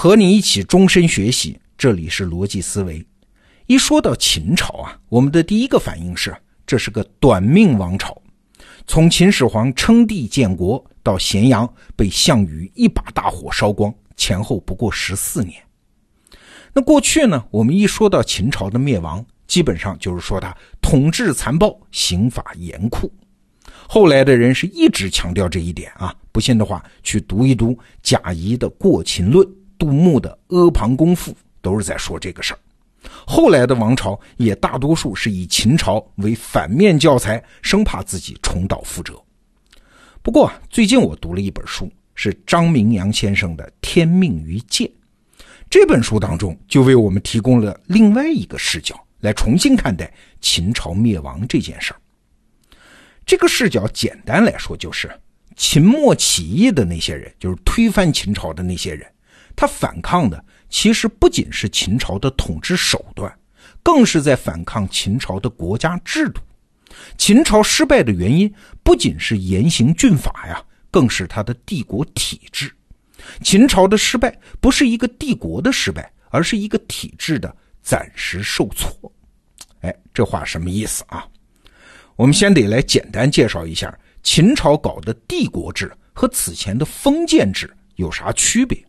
和你一起终身学习，这里是逻辑思维。一说到秦朝啊，我们的第一个反应是，这是个短命王朝。从秦始皇称帝建国到咸阳被项羽一把大火烧光，前后不过十四年。那过去呢，我们一说到秦朝的灭亡，基本上就是说他统治残暴，刑法严酷。后来的人是一直强调这一点啊，不信的话去读一读贾谊的《过秦论》。杜牧的《阿房宫赋》都是在说这个事儿。后来的王朝也大多数是以秦朝为反面教材，生怕自己重蹈覆辙。不过啊，最近我读了一本书，是张明阳先生的《天命于剑》。这本书当中就为我们提供了另外一个视角，来重新看待秦朝灭亡这件事儿。这个视角简单来说就是，秦末起义的那些人，就是推翻秦朝的那些人。他反抗的其实不仅是秦朝的统治手段，更是在反抗秦朝的国家制度。秦朝失败的原因不仅是严刑峻法呀，更是他的帝国体制。秦朝的失败不是一个帝国的失败，而是一个体制的暂时受挫。哎，这话什么意思啊？我们先得来简单介绍一下秦朝搞的帝国制和此前的封建制有啥区别。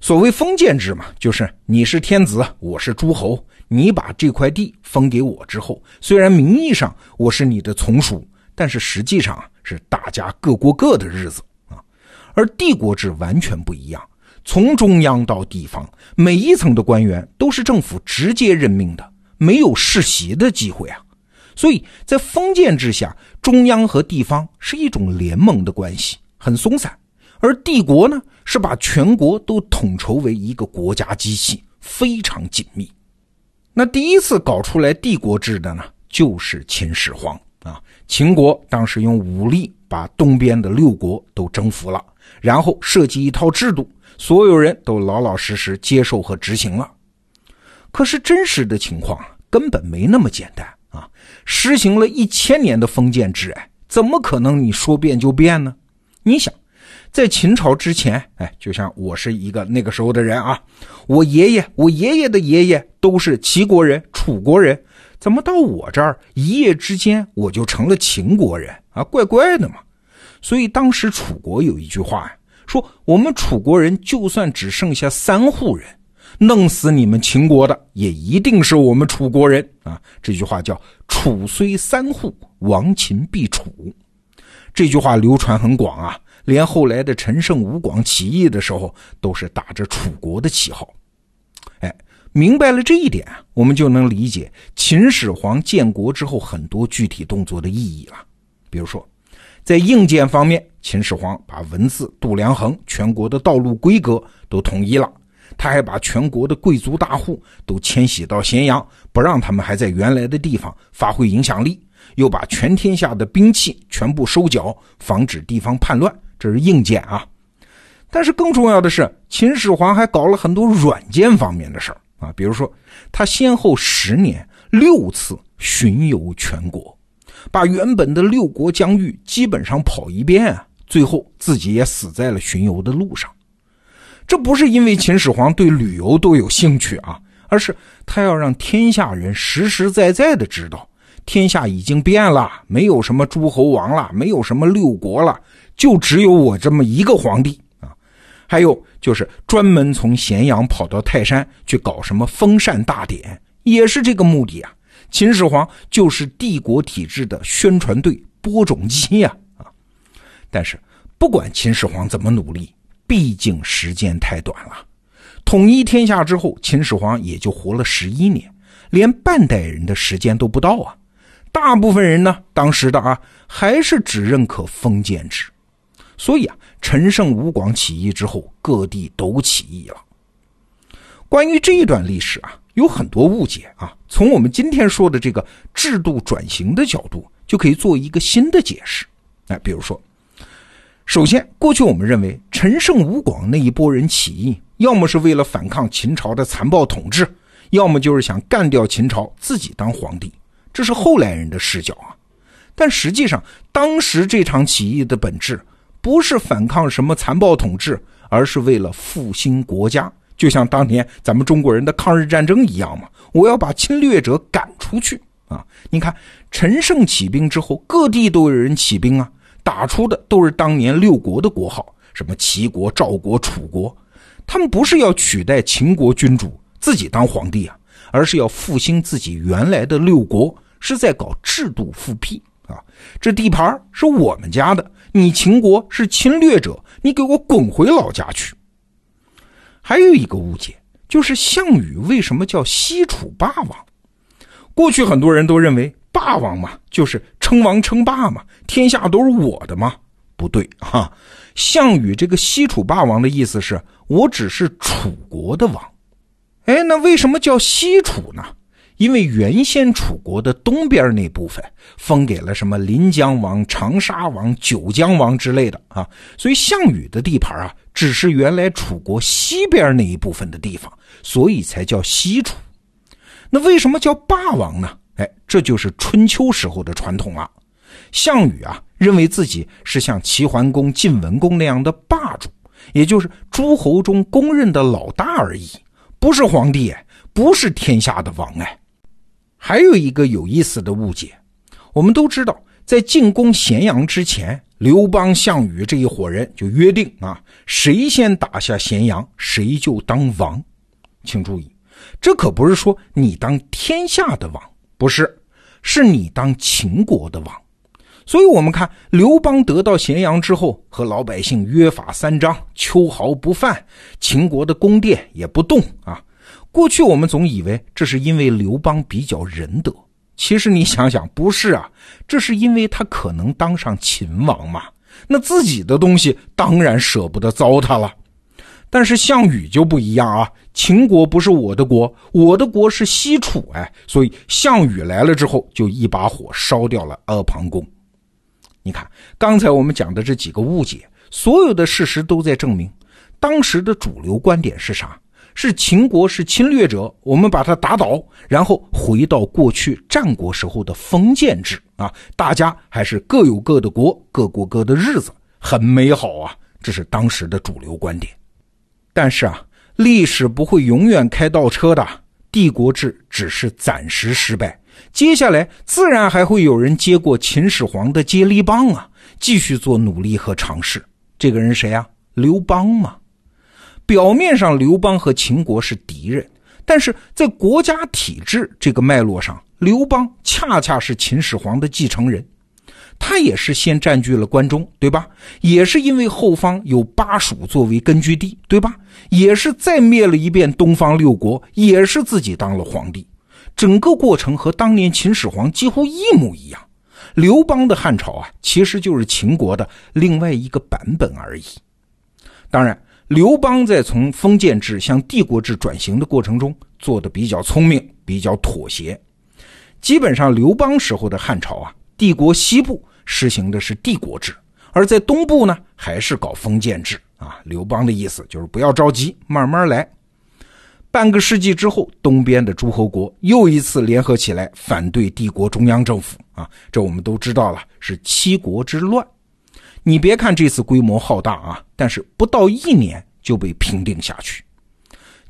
所谓封建制嘛，就是你是天子，我是诸侯，你把这块地封给我之后，虽然名义上我是你的从属，但是实际上是大家各过各的日子啊。而帝国制完全不一样，从中央到地方，每一层的官员都是政府直接任命的，没有世袭的机会啊。所以在封建制下，中央和地方是一种联盟的关系，很松散。而帝国呢，是把全国都统筹为一个国家机器，非常紧密。那第一次搞出来帝国制的呢，就是秦始皇啊。秦国当时用武力把东边的六国都征服了，然后设计一套制度，所有人都老老实实接受和执行了。可是真实的情况根本没那么简单啊！实行了一千年的封建制，哎，怎么可能你说变就变呢？你想。在秦朝之前，哎，就像我是一个那个时候的人啊，我爷爷、我爷爷的爷爷都是齐国人、楚国人，怎么到我这儿一夜之间我就成了秦国人啊？怪怪的嘛。所以当时楚国有一句话呀，说我们楚国人就算只剩下三户人，弄死你们秦国的也一定是我们楚国人啊。这句话叫“楚虽三户，亡秦必楚”。这句话流传很广啊。连后来的陈胜吴广起义的时候，都是打着楚国的旗号。哎，明白了这一点，我们就能理解秦始皇建国之后很多具体动作的意义了。比如说，在硬件方面，秦始皇把文字、度量衡、全国的道路规格都统一了。他还把全国的贵族大户都迁徙到咸阳，不让他们还在原来的地方发挥影响力。又把全天下的兵器全部收缴，防止地方叛乱。这是硬件啊，但是更重要的是，秦始皇还搞了很多软件方面的事儿啊，比如说，他先后十年六次巡游全国，把原本的六国疆域基本上跑一遍啊，最后自己也死在了巡游的路上。这不是因为秦始皇对旅游都有兴趣啊，而是他要让天下人实实在在的知道，天下已经变了，没有什么诸侯王了，没有什么六国了。就只有我这么一个皇帝啊，还有就是专门从咸阳跑到泰山去搞什么封禅大典，也是这个目的啊。秦始皇就是帝国体制的宣传队、播种机呀啊！但是不管秦始皇怎么努力，毕竟时间太短了。统一天下之后，秦始皇也就活了十一年，连半代人的时间都不到啊。大部分人呢，当时的啊，还是只认可封建制。所以啊，陈胜吴广起义之后，各地都起义了。关于这一段历史啊，有很多误解啊。从我们今天说的这个制度转型的角度，就可以做一个新的解释。哎，比如说，首先，过去我们认为陈胜吴广那一波人起义，要么是为了反抗秦朝的残暴统治，要么就是想干掉秦朝，自己当皇帝。这是后来人的视角啊。但实际上，当时这场起义的本质。不是反抗什么残暴统治，而是为了复兴国家。就像当年咱们中国人的抗日战争一样嘛，我要把侵略者赶出去啊！你看陈胜起兵之后，各地都有人起兵啊，打出的都是当年六国的国号，什么齐国、赵国、楚国，他们不是要取代秦国君主自己当皇帝啊，而是要复兴自己原来的六国，是在搞制度复辟啊！这地盘是我们家的，你秦国是侵略者，你给我滚回老家去！还有一个误解，就是项羽为什么叫西楚霸王？过去很多人都认为霸王嘛，就是称王称霸嘛，天下都是我的嘛。不对哈，项羽这个西楚霸王的意思是我只是楚国的王。哎，那为什么叫西楚呢？因为原先楚国的东边那部分封给了什么临江王、长沙王、九江王之类的啊，所以项羽的地盘啊。只是原来楚国西边那一部分的地方，所以才叫西楚。那为什么叫霸王呢？哎，这就是春秋时候的传统了。项羽啊，认为自己是像齐桓公、晋文公那样的霸主，也就是诸侯中公认的老大而已，不是皇帝，不是天下的王。哎，还有一个有意思的误解，我们都知道，在进攻咸阳之前。刘邦、项羽这一伙人就约定啊，谁先打下咸阳，谁就当王。请注意，这可不是说你当天下的王，不是，是你当秦国的王。所以，我们看刘邦得到咸阳之后，和老百姓约法三章，秋毫不犯，秦国的宫殿也不动啊。过去我们总以为这是因为刘邦比较仁德。其实你想想，不是啊，这是因为他可能当上秦王嘛，那自己的东西当然舍不得糟蹋了。但是项羽就不一样啊，秦国不是我的国，我的国是西楚，哎，所以项羽来了之后，就一把火烧掉了阿房宫。你看刚才我们讲的这几个误解，所有的事实都在证明，当时的主流观点是啥？是秦国是侵略者，我们把他打倒，然后回到过去战国时候的封建制啊，大家还是各有各的国，各过各的日子，很美好啊，这是当时的主流观点。但是啊，历史不会永远开倒车的，帝国制只是暂时失败，接下来自然还会有人接过秦始皇的接力棒啊，继续做努力和尝试。这个人谁啊？刘邦嘛。表面上，刘邦和秦国是敌人，但是在国家体制这个脉络上，刘邦恰恰是秦始皇的继承人，他也是先占据了关中，对吧？也是因为后方有巴蜀作为根据地，对吧？也是再灭了一遍东方六国，也是自己当了皇帝，整个过程和当年秦始皇几乎一模一样。刘邦的汉朝啊，其实就是秦国的另外一个版本而已。当然。刘邦在从封建制向帝国制转型的过程中做的比较聪明，比较妥协。基本上，刘邦时候的汉朝啊，帝国西部实行的是帝国制，而在东部呢，还是搞封建制啊。刘邦的意思就是不要着急，慢慢来。半个世纪之后，东边的诸侯国又一次联合起来反对帝国中央政府啊，这我们都知道了，是七国之乱。你别看这次规模浩大啊，但是不到一年就被平定下去。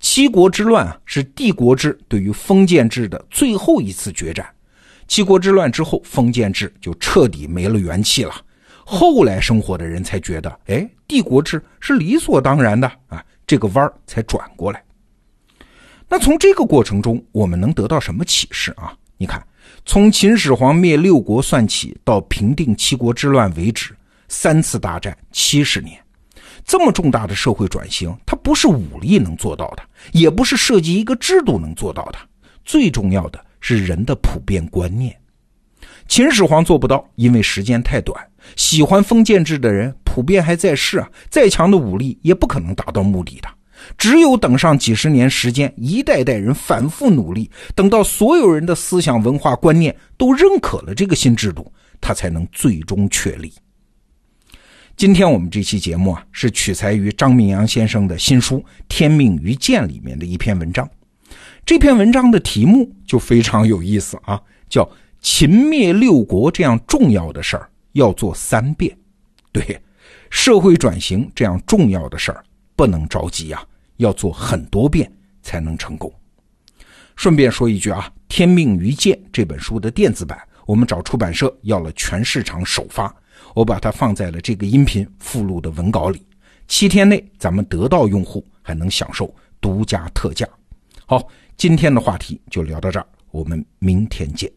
七国之乱啊，是帝国制对于封建制的最后一次决战。七国之乱之后，封建制就彻底没了元气了。后来生活的人才觉得，哎，帝国制是理所当然的啊，这个弯儿才转过来。那从这个过程中，我们能得到什么启示啊？你看，从秦始皇灭六国算起，到平定七国之乱为止。三次大战七十年，这么重大的社会转型，它不是武力能做到的，也不是设计一个制度能做到的。最重要的是人的普遍观念。秦始皇做不到，因为时间太短。喜欢封建制的人普遍还在世啊，再强的武力也不可能达到目的的。只有等上几十年时间，一代代人反复努力，等到所有人的思想文化观念都认可了这个新制度，他才能最终确立。今天我们这期节目啊，是取材于张明阳先生的新书《天命于剑》里面的一篇文章。这篇文章的题目就非常有意思啊，叫“秦灭六国这样重要的事儿要做三遍”。对，社会转型这样重要的事儿不能着急啊，要做很多遍才能成功。顺便说一句啊，《天命于剑》这本书的电子版，我们找出版社要了全市场首发，我把它放在了这个音频附录的文稿里。七天内咱们得到用户还能享受独家特价。好，今天的话题就聊到这儿，我们明天见。